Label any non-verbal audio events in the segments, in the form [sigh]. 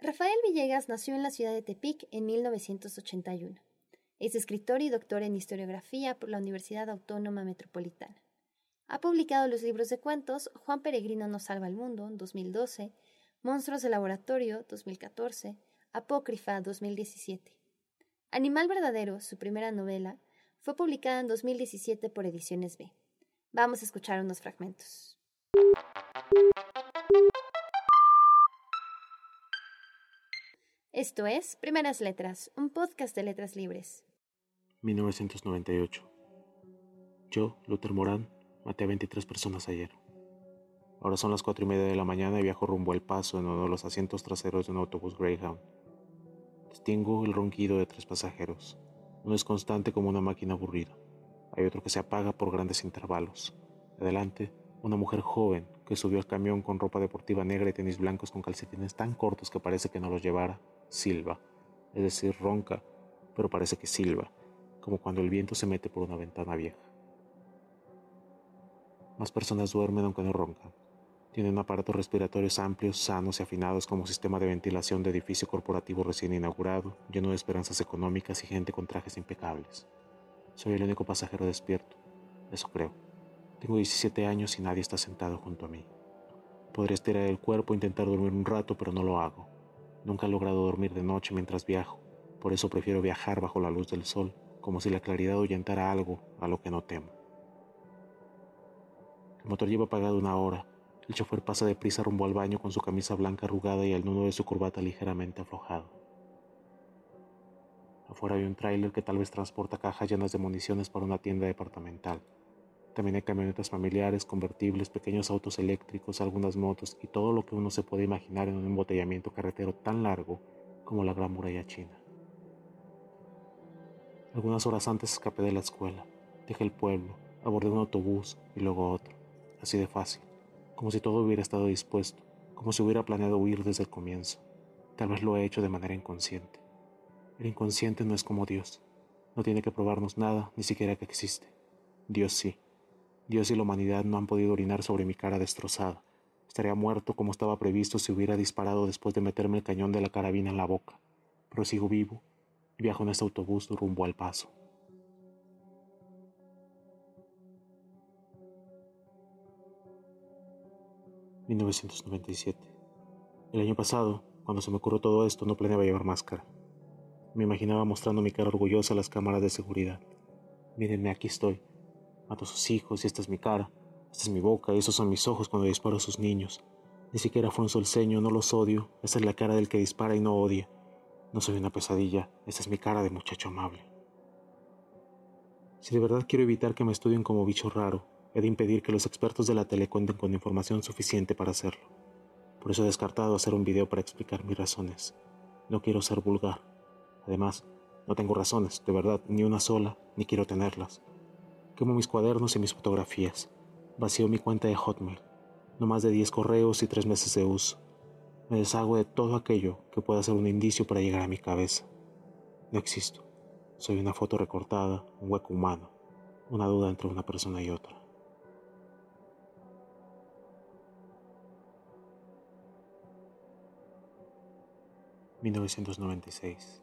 Rafael Villegas nació en la ciudad de Tepic en 1981. Es escritor y doctor en historiografía por la Universidad Autónoma Metropolitana. Ha publicado los libros de cuentos Juan Peregrino nos salva el mundo, 2012, Monstruos de Laboratorio, 2014, Apócrifa, 2017. Animal Verdadero, su primera novela, fue publicada en 2017 por Ediciones B. Vamos a escuchar unos fragmentos. Esto es Primeras Letras, un podcast de letras libres. 1998. Yo, Luther Morán, maté a 23 personas ayer. Ahora son las 4 y media de la mañana y viajo rumbo al paso en uno de los asientos traseros de un autobús Greyhound. Distingo el ronquido de tres pasajeros. Uno es constante como una máquina aburrida. Hay otro que se apaga por grandes intervalos. Adelante, una mujer joven que subió al camión con ropa deportiva negra y tenis blancos con calcetines tan cortos que parece que no los llevara silba, es decir, ronca, pero parece que silba, como cuando el viento se mete por una ventana vieja. Más personas duermen aunque no roncan. Tienen aparatos respiratorios amplios, sanos y afinados como sistema de ventilación de edificio corporativo recién inaugurado, lleno de esperanzas económicas y gente con trajes impecables. Soy el único pasajero despierto, eso creo. Tengo 17 años y nadie está sentado junto a mí. Podría estirar el cuerpo e intentar dormir un rato, pero no lo hago. Nunca he logrado dormir de noche mientras viajo, por eso prefiero viajar bajo la luz del sol, como si la claridad ahuyentara algo a lo que no temo. El motor lleva apagado una hora. El chofer pasa deprisa rumbo al baño con su camisa blanca arrugada y el nudo de su corbata ligeramente aflojado. Afuera hay un tráiler que tal vez transporta cajas llenas de municiones para una tienda departamental. También hay camionetas familiares, convertibles, pequeños autos eléctricos, algunas motos y todo lo que uno se puede imaginar en un embotellamiento carretero tan largo como la Gran Muralla China. Algunas horas antes escapé de la escuela, dejé el pueblo, abordé un autobús y luego otro, así de fácil, como si todo hubiera estado dispuesto, como si hubiera planeado huir desde el comienzo. Tal vez lo he hecho de manera inconsciente. El inconsciente no es como Dios, no tiene que probarnos nada, ni siquiera que existe. Dios sí. Dios y la humanidad no han podido orinar sobre mi cara destrozada. Estaría muerto como estaba previsto si hubiera disparado después de meterme el cañón de la carabina en la boca. Pero sigo vivo y viajo en este autobús rumbo al paso. ...1997... El año pasado, cuando se me ocurrió todo esto, no planeaba llevar máscara. Me imaginaba mostrando mi cara orgullosa a las cámaras de seguridad. Mírenme, aquí estoy, Mato a sus hijos y esta es mi cara, esta es mi boca y esos son mis ojos cuando disparo a sus niños. Ni siquiera frunzo el ceño, no los odio, esta es la cara del que dispara y no odia. No soy una pesadilla, esta es mi cara de muchacho amable. Si de verdad quiero evitar que me estudien como bicho raro, he de impedir que los expertos de la tele cuenten con información suficiente para hacerlo. Por eso he descartado hacer un video para explicar mis razones. No quiero ser vulgar. Además, no tengo razones, de verdad, ni una sola, ni quiero tenerlas. Quemo mis cuadernos y mis fotografías. Vacío mi cuenta de Hotmail. No más de 10 correos y 3 meses de uso. Me deshago de todo aquello que pueda ser un indicio para llegar a mi cabeza. No existo. Soy una foto recortada, un hueco humano, una duda entre una persona y otra. ...1996...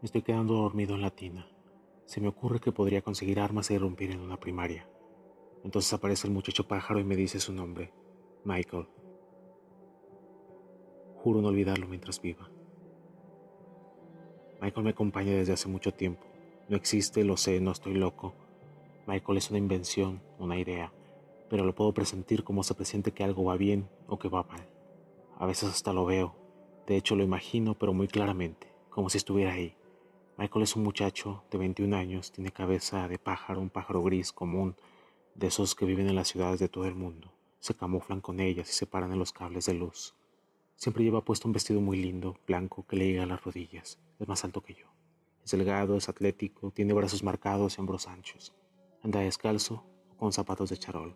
Me estoy quedando dormido en la tina se me ocurre que podría conseguir armas e irrumpir en una primaria. Entonces aparece el muchacho pájaro y me dice su nombre, Michael. Juro no olvidarlo mientras viva. Michael me acompaña desde hace mucho tiempo. No existe, lo sé, no estoy loco. Michael es una invención, una idea, pero lo puedo presentir como se presiente que algo va bien o que va mal. A veces hasta lo veo, de hecho lo imagino, pero muy claramente, como si estuviera ahí. Michael es un muchacho de 21 años, tiene cabeza de pájaro, un pájaro gris común, de esos que viven en las ciudades de todo el mundo. Se camuflan con ellas y se paran en los cables de luz. Siempre lleva puesto un vestido muy lindo, blanco, que le llega a las rodillas. Es más alto que yo. Es delgado, es atlético, tiene brazos marcados y hombros anchos. Anda descalzo o con zapatos de charol.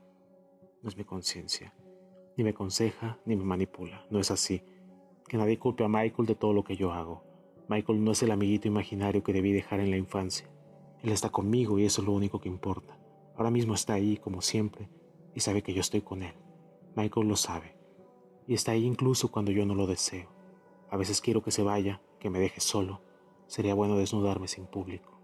No es mi conciencia. Ni me aconseja ni me manipula. No es así. Que nadie culpe a Michael de todo lo que yo hago. Michael no es el amiguito imaginario que debí dejar en la infancia. Él está conmigo y eso es lo único que importa. Ahora mismo está ahí, como siempre, y sabe que yo estoy con él. Michael lo sabe. Y está ahí incluso cuando yo no lo deseo. A veces quiero que se vaya, que me deje solo. Sería bueno desnudarme sin público.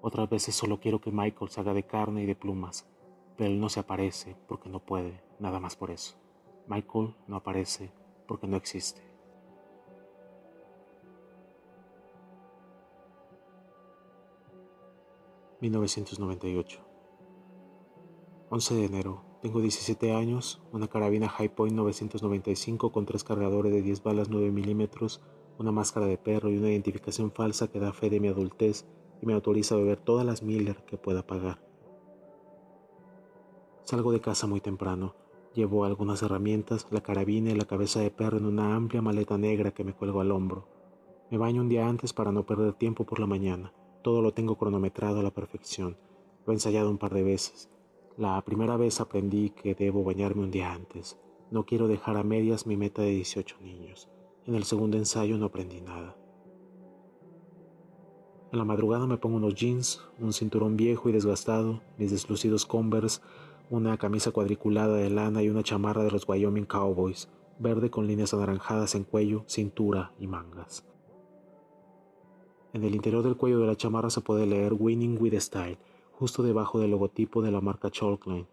Otras veces solo quiero que Michael se haga de carne y de plumas, pero él no se aparece porque no puede, nada más por eso. Michael no aparece porque no existe. ...1998... 11 de enero... Tengo 17 años... ...una carabina High Point 995... ...con tres cargadores de 10 balas 9 milímetros... ...una máscara de perro y una identificación falsa... ...que da fe de mi adultez... ...y me autoriza a beber todas las Miller que pueda pagar... Salgo de casa muy temprano... Llevo algunas herramientas, la carabina y la cabeza de perro en una amplia maleta negra que me cuelgo al hombro. Me baño un día antes para no perder tiempo por la mañana. Todo lo tengo cronometrado a la perfección. Lo he ensayado un par de veces. La primera vez aprendí que debo bañarme un día antes. No quiero dejar a medias mi meta de 18 niños. En el segundo ensayo no aprendí nada. En la madrugada me pongo unos jeans, un cinturón viejo y desgastado, mis deslucidos Converse, una camisa cuadriculada de lana y una chamarra de los Wyoming Cowboys, verde con líneas anaranjadas en cuello, cintura y mangas. En el interior del cuello de la chamarra se puede leer Winning with Style, justo debajo del logotipo de la marca Chalkline.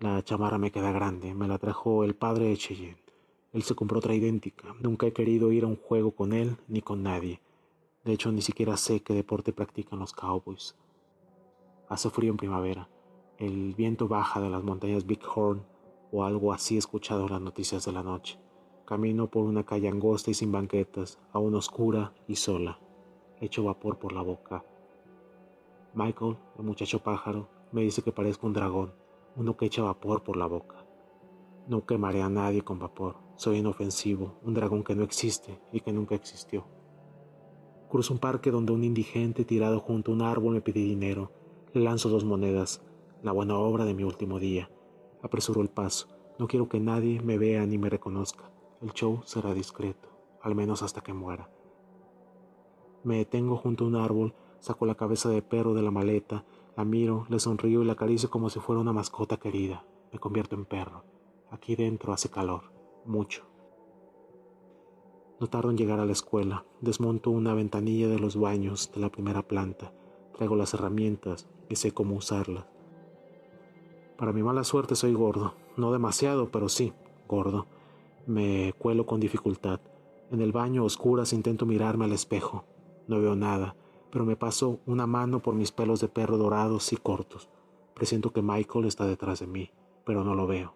La chamarra me queda grande, me la trajo el padre de Cheyenne. Él se compró otra idéntica. Nunca he querido ir a un juego con él ni con nadie. De hecho, ni siquiera sé qué deporte practican los Cowboys. Hace frío en primavera. El viento baja de las montañas Big Horn o algo así escuchado en las noticias de la noche. Camino por una calle angosta y sin banquetas, aún oscura y sola. Echo vapor por la boca. Michael, el muchacho pájaro, me dice que parezco un dragón, uno que echa vapor por la boca. No quemaré a nadie con vapor. Soy inofensivo, un dragón que no existe y que nunca existió. Cruzo un parque donde un indigente tirado junto a un árbol me pide dinero. Le lanzo dos monedas la buena obra de mi último día. Apresuro el paso. No quiero que nadie me vea ni me reconozca. El show será discreto, al menos hasta que muera. Me detengo junto a un árbol, saco la cabeza de perro de la maleta, la miro, le sonrío y la acaricio como si fuera una mascota querida. Me convierto en perro. Aquí dentro hace calor, mucho. No tardo en llegar a la escuela. Desmonto una ventanilla de los baños de la primera planta. Traigo las herramientas y sé cómo usarlas. Para mi mala suerte soy gordo, no demasiado, pero sí, gordo. Me cuelo con dificultad. En el baño oscuras intento mirarme al espejo. No veo nada, pero me paso una mano por mis pelos de perro dorados y cortos. Presiento que Michael está detrás de mí, pero no lo veo.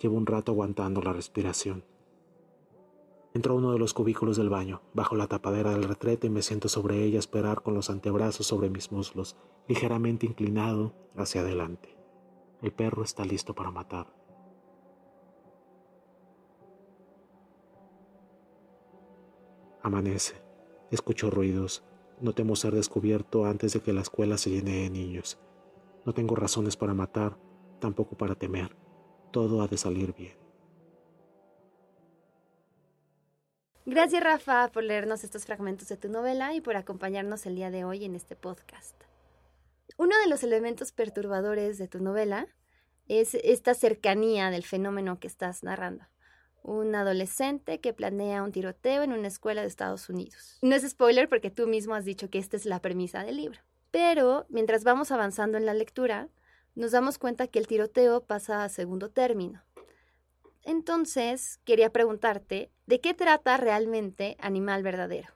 Llevo un rato aguantando la respiración. Entro a uno de los cubículos del baño, bajo la tapadera del retrete y me siento sobre ella esperar con los antebrazos sobre mis muslos, ligeramente inclinado hacia adelante. El perro está listo para matar. Amanece. Escucho ruidos. No temo ser descubierto antes de que la escuela se llene de niños. No tengo razones para matar, tampoco para temer. Todo ha de salir bien. Gracias Rafa por leernos estos fragmentos de tu novela y por acompañarnos el día de hoy en este podcast. Uno de los elementos perturbadores de tu novela es esta cercanía del fenómeno que estás narrando. Un adolescente que planea un tiroteo en una escuela de Estados Unidos. No es spoiler porque tú mismo has dicho que esta es la premisa del libro. Pero mientras vamos avanzando en la lectura, nos damos cuenta que el tiroteo pasa a segundo término. Entonces, quería preguntarte, ¿de qué trata realmente Animal Verdadero?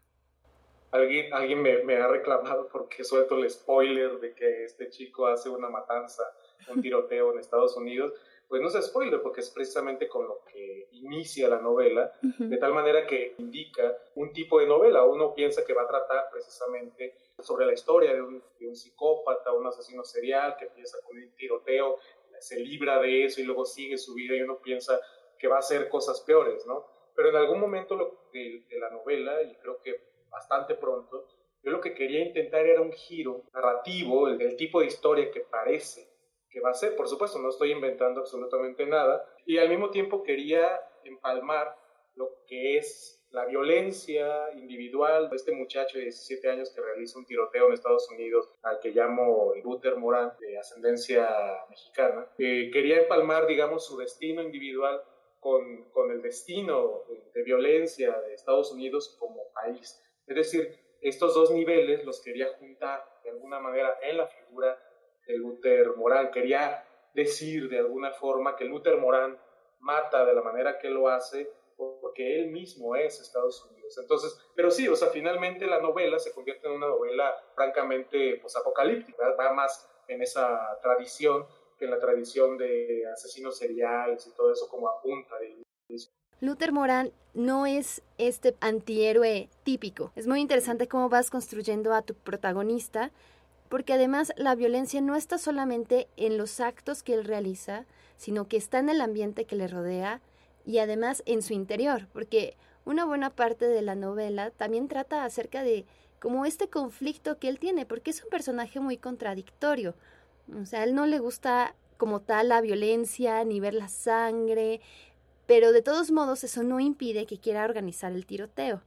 Alguien, alguien me, ha reclamado porque suelto el spoiler de que este chico hace una matanza, un tiroteo en Estados Unidos. Pues no es spoiler porque es precisamente con lo que inicia la novela, de tal manera que indica un tipo de novela. Uno piensa que va a tratar precisamente sobre la historia de un, de un psicópata, un asesino serial que empieza con un tiroteo, se libra de eso y luego sigue su vida y uno piensa que va a hacer cosas peores, ¿no? Pero en algún momento de, de la novela, y creo que bastante pronto, yo lo que quería intentar era un giro narrativo, el, del tipo de historia que parece que va a ser. Por supuesto, no estoy inventando absolutamente nada. Y al mismo tiempo quería empalmar lo que es la violencia individual de este muchacho de 17 años que realiza un tiroteo en Estados Unidos, al que llamo Luther Morán, de ascendencia mexicana. quería empalmar, digamos, su destino individual con, con el destino de violencia de Estados Unidos como país. Es decir, estos dos niveles los quería juntar de alguna manera en la figura de Luther Morán. Quería decir de alguna forma que Luther Morán mata de la manera que lo hace porque él mismo es Estados Unidos. Entonces, pero sí, o sea, finalmente la novela se convierte en una novela francamente pues, apocalíptica, va más en esa tradición que en la tradición de asesinos seriales y todo eso como apunta. Luther Morán no es este antihéroe típico. Es muy interesante cómo vas construyendo a tu protagonista, porque además la violencia no está solamente en los actos que él realiza, sino que está en el ambiente que le rodea y además en su interior, porque una buena parte de la novela también trata acerca de como este conflicto que él tiene, porque es un personaje muy contradictorio. O sea, él no le gusta como tal la violencia ni ver la sangre, pero de todos modos eso no impide que quiera organizar el tiroteo.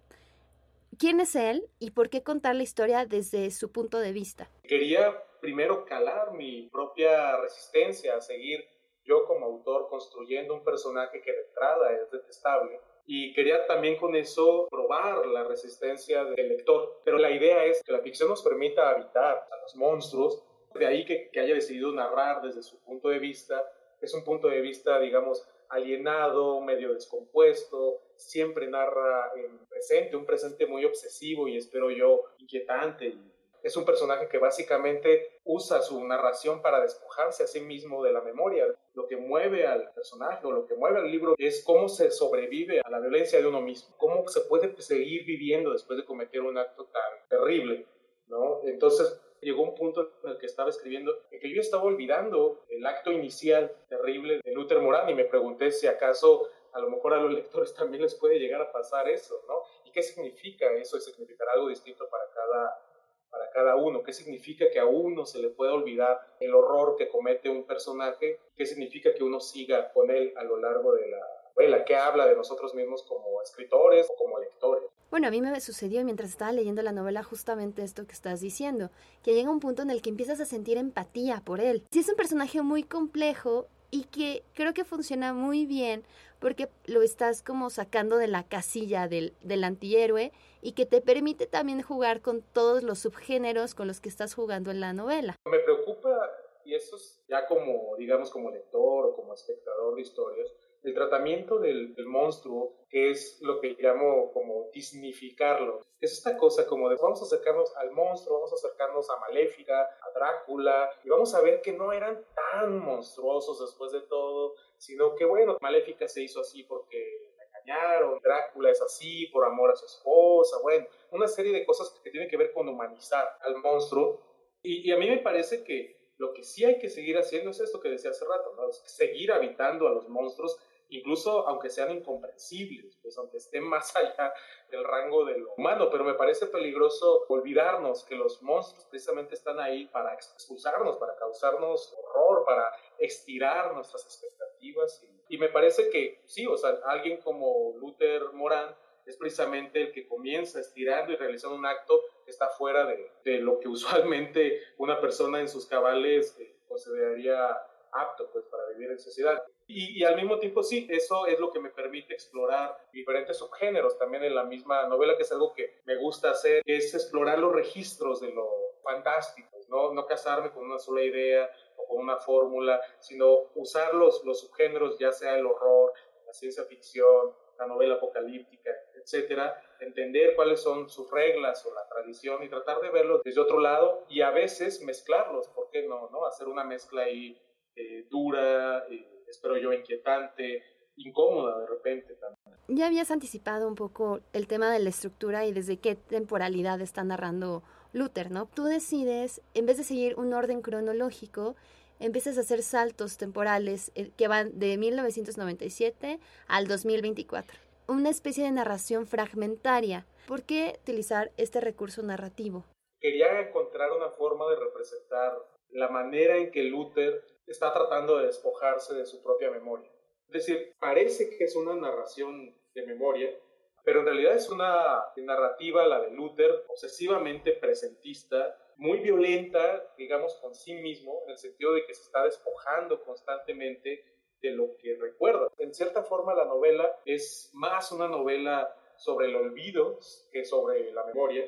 ¿Quién es él y por qué contar la historia desde su punto de vista? Quería primero calar mi propia resistencia a seguir yo como autor construyendo un personaje que de entrada es detestable. Y quería también con eso probar la resistencia del lector. Pero la idea es que la ficción nos permita habitar a los monstruos. De ahí que, haya decidido narrar desde su punto de vista. Es un punto de vista, digamos, alienado, medio descompuesto, siempre narra en presente, un presente muy obsesivo y espero yo inquietante es un personaje que básicamente usa su narración para despojarse a sí mismo de la memoria. Lo que mueve al personaje o lo que mueve al libro es cómo se sobrevive a la violencia de uno mismo, cómo se puede seguir viviendo después de cometer un acto tan terrible, ¿no? Entonces llegó un punto en el que estaba escribiendo en que yo estaba olvidando el acto inicial terrible de Luther Morán y me pregunté si acaso a lo mejor a los lectores también les puede llegar a pasar eso, ¿no? ¿Y qué significa eso? ¿Y significará algo distinto para cada para cada uno, qué significa que a uno se le puede olvidar el horror que comete un personaje, qué significa que uno siga con él a lo largo de la novela, qué habla de nosotros mismos como escritores o como lectores. Bueno, a mí me sucedió mientras estaba leyendo la novela justamente esto que estás diciendo, que llega un punto en el que empiezas a sentir empatía por él. Si es un personaje muy complejo y que creo que funciona muy bien porque lo estás como sacando de la casilla del, del antihéroe y que te permite también jugar con todos los subgéneros con los que estás jugando en la novela. Me preocupa, y eso es ya como, digamos, como lector o como espectador de historias, el tratamiento del, monstruo, que es lo que llamo como disnificarlo. Es esta cosa como de vamos a acercarnos al monstruo, vamos a acercarnos a Maléfica, a Drácula, y vamos a ver que no eran tan monstruosos después de todo, sino que bueno, Maléfica se hizo así porque la engañaron, Drácula es así por amor a su esposa, bueno, una serie de cosas que tienen que ver con humanizar al monstruo. Y, y a mí me parece que lo que sí hay que seguir haciendo es esto que decía hace rato, ¿no? seguir habitando a los monstruos incluso aunque sean incomprensibles, pues aunque estén más [laughs] allá del rango de lo humano, pero me parece peligroso olvidarnos que los monstruos precisamente están ahí para expulsarnos, para causarnos horror, para estirar nuestras expectativas. Y, y me parece que sí, o sea, alguien como Luther Morán es precisamente el que comienza estirando y realizando un acto que está fuera de, de lo que usualmente una persona en sus cabales eh, consideraría apto pues para vivir en sociedad. Y, al mismo tiempo sí, eso es lo que me permite explorar diferentes subgéneros también en la misma novela, que es algo que me gusta hacer, es explorar los registros de lo fantástico, no, no casarme con una sola idea o con una fórmula, sino usar los, los subgéneros, ya sea el horror, la ciencia ficción, la novela apocalíptica, etcétera, entender cuáles son sus reglas o la tradición y tratar de verlos desde otro lado y a veces mezclarlos, ¿por qué no? no? Hacer una mezcla ahí eh, dura, eh, espero yo, inquietante, incómoda de repente también. Ya habías anticipado un poco el tema de la estructura y desde qué temporalidad está narrando Luther, ¿no? Tú decides, en vez de seguir un orden cronológico, empiezas a hacer saltos temporales eh, que van de 1997 al 2024. Una especie de narración fragmentaria. ¿Por qué utilizar este recurso narrativo? Quería encontrar una forma de representar la manera en que Luther está tratando de despojarse de su propia memoria. Es decir, parece que es una narración de memoria, pero en realidad es una narrativa, la de Luther, obsesivamente presentista, muy violenta, digamos, con sí mismo, en el sentido de que se está despojando constantemente de lo que recuerdas. En cierta forma la novela es más una novela sobre el olvido que sobre la memoria.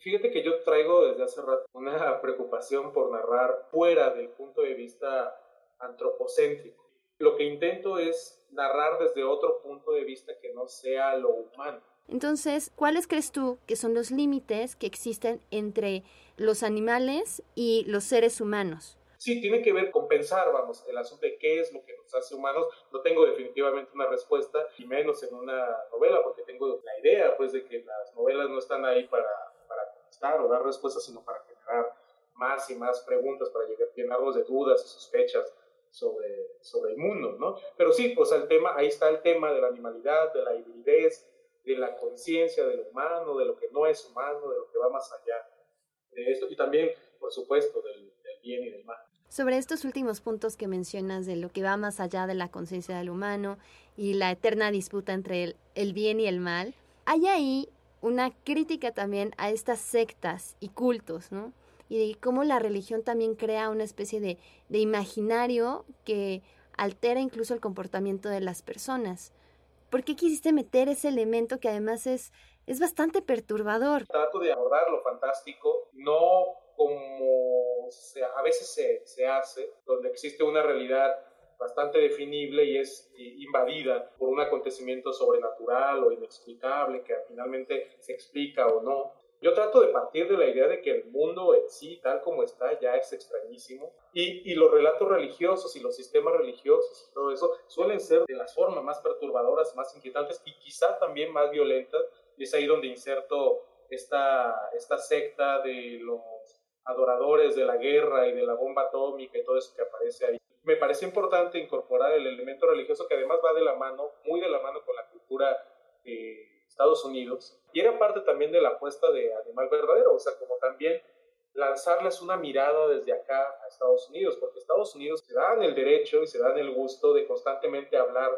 Fíjate que yo traigo desde hace rato una [laughs] preocupación por narrar fuera del punto de vista antropocéntrico. Lo que intento es narrar desde otro punto de vista que no sea lo humano. Entonces, ¿cuáles crees tú que son los límites que existen entre los animales y los seres humanos? Sí, tiene que ver con pensar, vamos, el asunto de qué es lo que nos hace humanos. No tengo definitivamente una respuesta, y menos en una novela, porque tengo la idea, pues, de que las novelas no están ahí para, contestar o dar respuestas, sino para generar más y más preguntas, para llegar, llenarlos de dudas y sospechas sobre, sobre el mundo, ¿no? Pero sí, pues el tema, ahí está el tema de la animalidad, de la hibridez, de la conciencia de lo humano, de lo que no es humano, de lo que va más allá de esto, y también, por supuesto, del, bien y del mal. Sobre estos últimos puntos que mencionas de lo que va más allá de la conciencia del humano y la eterna disputa entre el, el, bien y el mal, hay ahí una crítica también a estas sectas y cultos, ¿no? Y de cómo la religión también crea una especie de, de imaginario que altera incluso el comportamiento de las personas. ¿Por qué quisiste meter ese elemento que además es, es bastante perturbador? Trato de abordar lo fantástico, no como a veces se, se hace, donde existe una realidad bastante definible y es invadida por un acontecimiento sobrenatural o inexplicable que finalmente se explica o no. Yo trato de partir de la idea de que el mundo en sí, tal como está, ya es extrañísimo. Y, y, los relatos religiosos y los sistemas religiosos y todo eso suelen ser de las formas más perturbadoras, más inquietantes y quizá también más violentas. Y es ahí donde inserto esta, esta secta de los adoradores de la guerra y de la bomba atómica y todo eso que aparece ahí. Me parece importante incorporar el elemento religioso que además va de la mano, muy de la mano con la cultura de Estados Unidos. Y era parte también de la apuesta de Animal Verdadero, o sea, como también lanzarles una mirada desde acá a Estados Unidos, porque Estados Unidos se dan el derecho y se dan el gusto de constantemente hablar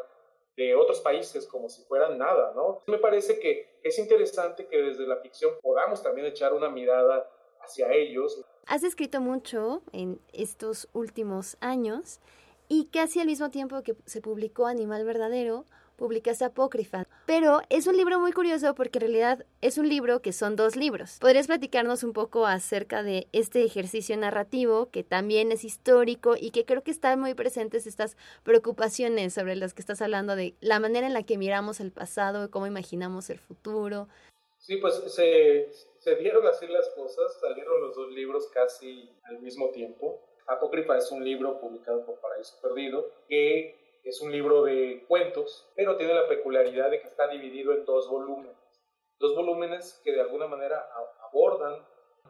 de otros países como si fueran nada, ¿no? Me parece que es interesante que desde la ficción podamos también echar una mirada hacia ellos. Has escrito mucho en estos últimos años y casi al mismo tiempo que se publicó Animal Verdadero, publicaste Apócrifa. Pero es un libro muy curioso porque en realidad es un libro que son dos libros. ¿Podrías platicarnos un poco acerca de este ejercicio narrativo que también es histórico y que creo que están muy presentes estas preocupaciones sobre las que estás hablando de la manera en la que miramos el pasado cómo imaginamos el futuro? Sí, pues se, se dieron así las cosas, salieron dos libros casi al mismo tiempo. Apócrifa es un libro publicado por Paraíso Perdido que es un libro de cuentos, pero tiene la peculiaridad de que está dividido en dos volúmenes. Dos volúmenes que de alguna manera abordan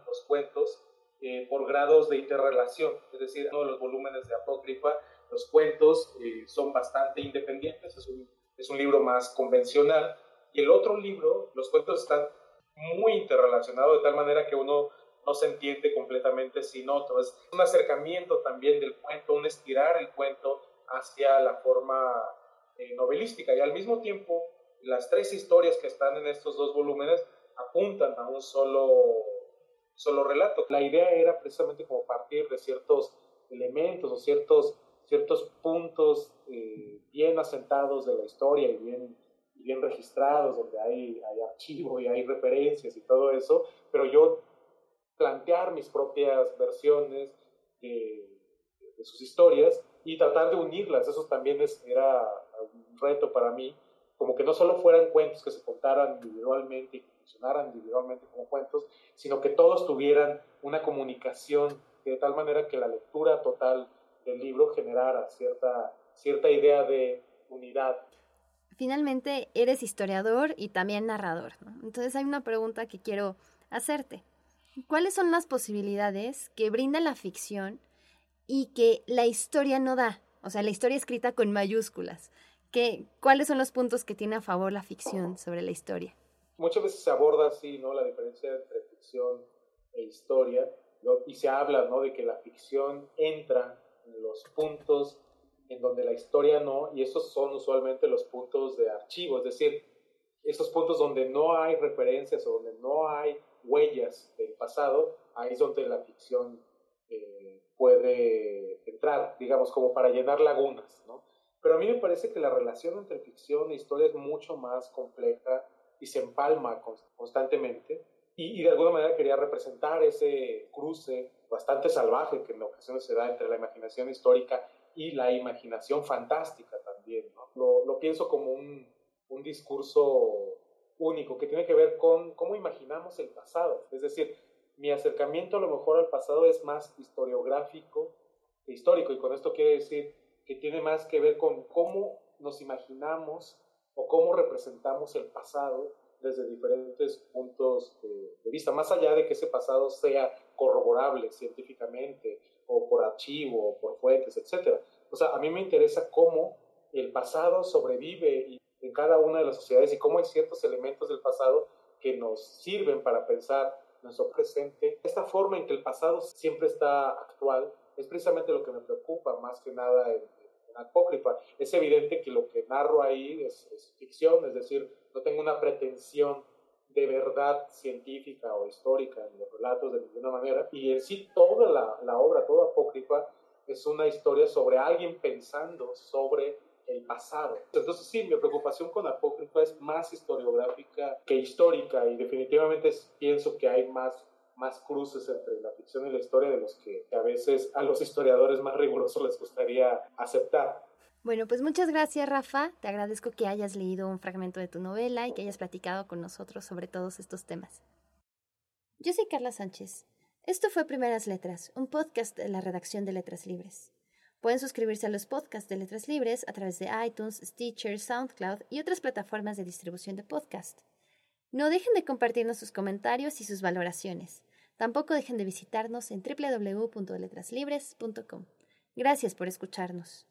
los cuentos eh, por grados de interrelación. Es decir, uno de los volúmenes de Apócrifa, los cuentos eh, son bastante independientes, es un, es un libro más convencional. Y el otro libro, los cuentos están muy interrelacionado de tal manera que uno no se entiende completamente sin otro. Es un acercamiento también del cuento, un estirar el cuento hacia la forma eh, novelística y al mismo tiempo las tres historias que están en estos dos volúmenes apuntan a un solo, solo relato. La idea era precisamente como partir de ciertos elementos o ciertos, ciertos puntos eh, bien asentados de la historia y bien bien registrados, donde hay, hay archivo y hay referencias y todo eso, pero yo plantear mis propias versiones de, sus historias y tratar de unirlas, eso también es, era un reto para mí, como que no solo fueran cuentos que se contaran individualmente y que funcionaran individualmente como cuentos, sino que todos tuvieran una comunicación de tal manera que la lectura total del libro generara cierta, cierta idea de unidad finalmente eres historiador y también narrador. Entonces hay una pregunta que quiero hacerte. ¿Cuáles son las posibilidades que brinda la ficción y que la historia no da? O sea, la historia escrita con mayúsculas. ¿Qué, ¿Cuáles son los puntos que tiene a favor la ficción sobre la historia? Muchas veces se aborda así, ¿no? La diferencia entre ficción e historia, y se habla, ¿no? De que la ficción entra en los puntos en donde la historia no, y esos son usualmente los puntos de archivo, es decir, esos puntos donde no hay referencias o donde no hay huellas del pasado, ahí es donde la ficción eh, puede entrar, digamos, como para llenar lagunas, ¿no? Pero a mí me parece que la relación entre ficción e historia es mucho más compleja y se empalma constantemente. Y, de alguna manera quería representar ese cruce bastante salvaje que en ocasiones se da entre la imaginación histórica y la imaginación fantástica también. Lo, lo, pienso como un, un discurso único que tiene que ver con cómo imaginamos el pasado. Es decir, mi acercamiento a lo mejor al pasado es más historiográfico que histórico, y con esto quiere decir que tiene más que ver con cómo nos imaginamos o cómo representamos el pasado desde diferentes puntos de, vista, más allá de que ese pasado sea corroborable científicamente o por archivo o por fuentes, etc. O sea, a mí me interesa cómo el pasado sobrevive en cada una de las sociedades y cómo hay ciertos elementos del pasado que nos sirven para pensar nuestro presente. Esta forma en que el pasado siempre está actual es precisamente lo que me preocupa más que nada en, Apócrifa. Es evidente que lo que narro ahí es, ficción, es decir, no tengo una pretensión de verdad científica o histórica en los relatos de ninguna manera. Y en sí toda la, la obra, toda Apócrifa, es una historia sobre alguien pensando sobre el pasado. Entonces sí, mi preocupación con Apócrifa es más historiográfica que histórica y definitivamente pienso que hay más más cruces entre la ficción y la historia de los que a veces a los historiadores más rigurosos les gustaría aceptar. Bueno, pues muchas gracias Rafa, te agradezco que hayas leído un fragmento de tu novela y que hayas platicado con nosotros sobre todos estos temas. Yo soy Carla Sánchez. Esto fue Primeras Letras, un podcast de la redacción de Letras Libres. Pueden suscribirse a los podcasts de Letras Libres a través de iTunes, Stitcher, SoundCloud y otras plataformas de distribución de podcast. No dejen de compartirnos sus comentarios y sus valoraciones. Tampoco dejen de visitarnos en www.letraslibres.com. Gracias por escucharnos.